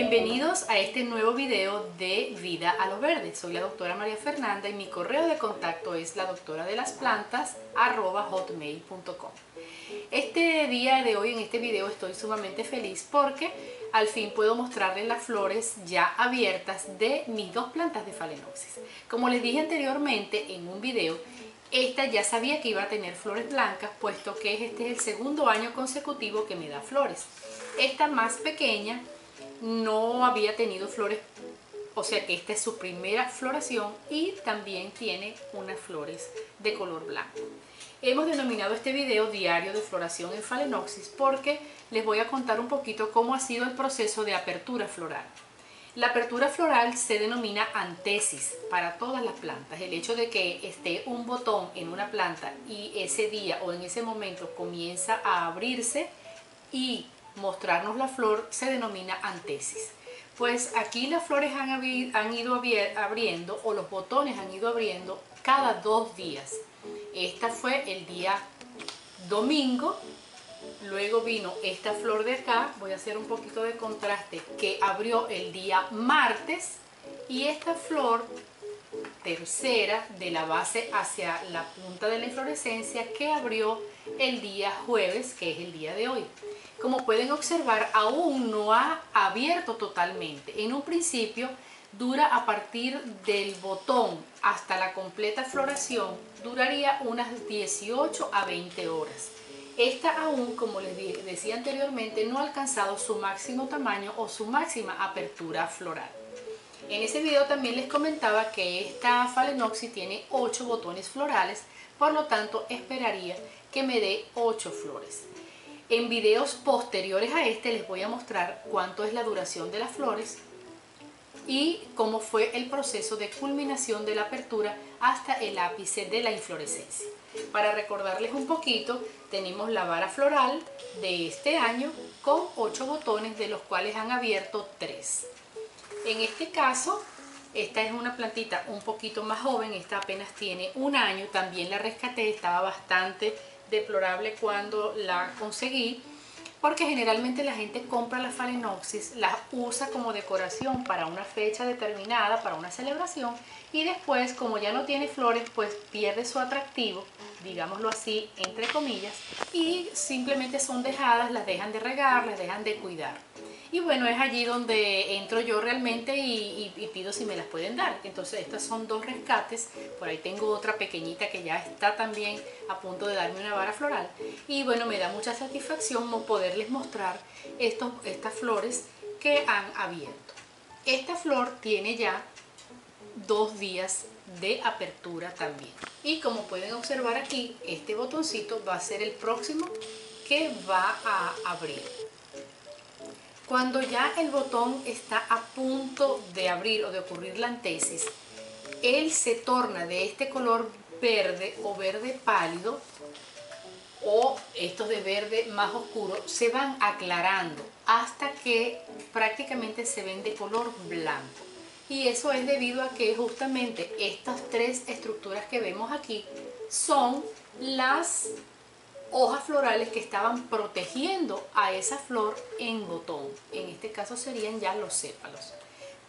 Bienvenidos a este nuevo video de Vida a lo Verde. Soy la doctora María Fernanda y mi correo de contacto es la doctora de las plantas hotmail.com. Este día de hoy en este video estoy sumamente feliz porque al fin puedo mostrarles las flores ya abiertas de mis dos plantas de Phalaenopsis. Como les dije anteriormente en un video, esta ya sabía que iba a tener flores blancas, puesto que este es el segundo año consecutivo que me da flores. Esta más pequeña no había tenido flores, o sea que esta es su primera floración y también tiene unas flores de color blanco. Hemos denominado este video diario de floración en Phalaenopsis porque les voy a contar un poquito cómo ha sido el proceso de apertura floral. La apertura floral se denomina antesis para todas las plantas. El hecho de que esté un botón en una planta y ese día o en ese momento comienza a abrirse y mostrarnos la flor se denomina antesis. Pues aquí las flores han, han ido abriendo o los botones han ido abriendo cada dos días. Esta fue el día domingo, luego vino esta flor de acá, voy a hacer un poquito de contraste, que abrió el día martes y esta flor tercera de la base hacia la punta de la inflorescencia que abrió el día jueves, que es el día de hoy. Como pueden observar, aún no ha abierto totalmente. En un principio dura a partir del botón hasta la completa floración, duraría unas 18 a 20 horas. Esta aún, como les decía anteriormente, no ha alcanzado su máximo tamaño o su máxima apertura floral. En ese video también les comentaba que esta Phalaenopsis tiene 8 botones florales, por lo tanto esperaría que me dé 8 flores. En videos posteriores a este les voy a mostrar cuánto es la duración de las flores y cómo fue el proceso de culminación de la apertura hasta el ápice de la inflorescencia. Para recordarles un poquito, tenemos la vara floral de este año con 8 botones de los cuales han abierto 3. En este caso, esta es una plantita un poquito más joven, esta apenas tiene un año, también la rescaté, estaba bastante deplorable cuando la conseguí porque generalmente la gente compra la phalaenopsis, la usa como decoración para una fecha determinada, para una celebración y después como ya no tiene flores pues pierde su atractivo, digámoslo así entre comillas y simplemente son dejadas, las dejan de regar, las dejan de cuidar. Y bueno, es allí donde entro yo realmente y, pido si me las pueden dar. Entonces estas son dos rescates. Por ahí tengo otra pequeñita que ya está también a punto de darme una vara floral. Y bueno, me da mucha satisfacción poderles mostrar estos, estas flores que han abierto. Esta flor tiene ya dos días de apertura también. Y como pueden observar aquí, este botoncito va a ser el próximo que va a abrir. Cuando ya el botón está a punto de abrir o de ocurrir la antesis, él se torna de este color verde o verde pálido o estos de verde más oscuro se van aclarando hasta que prácticamente se ven de color blanco. Y eso es debido a que justamente estas tres estructuras que vemos aquí son las hojas florales que estaban protegiendo a esa flor en botón. En este caso serían ya los sépalos.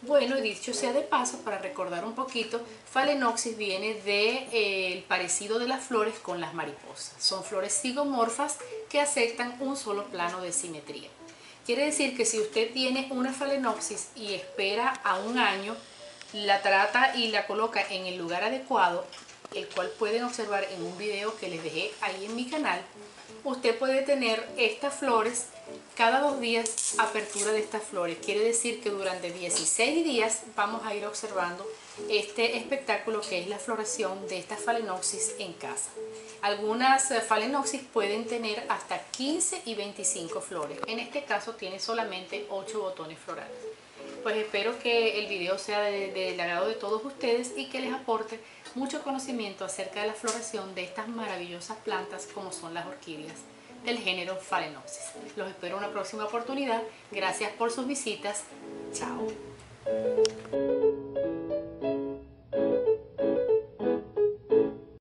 Bueno, dicho sea de paso, para recordar un poquito, Phalaenopsis viene del de, eh, parecido de las flores con las mariposas. Son flores zigomorfas que aceptan un solo plano de simetría. Quiere decir que si usted tiene una Phalaenopsis y espera a un año, la trata y la coloca en el lugar adecuado, el cual pueden observar en un video que les dejé ahí en mi canal, usted puede tener estas flores cada dos días apertura de estas flores. Quiere decir que durante 16 días vamos a ir observando este espectáculo que es la floración de esta Phalaenopsis en casa. Algunas eh, Phalaenopsis pueden tener hasta 15 y 25 flores. En este caso tiene solamente 8 botones florales. Pues espero que el video sea del de, agrado de todos ustedes y que les aporte mucho conocimiento acerca de la floración de estas maravillosas plantas como son las orquídeas del género Phalaenopsis. Los espero en una próxima oportunidad. Gracias por sus visitas. Chao.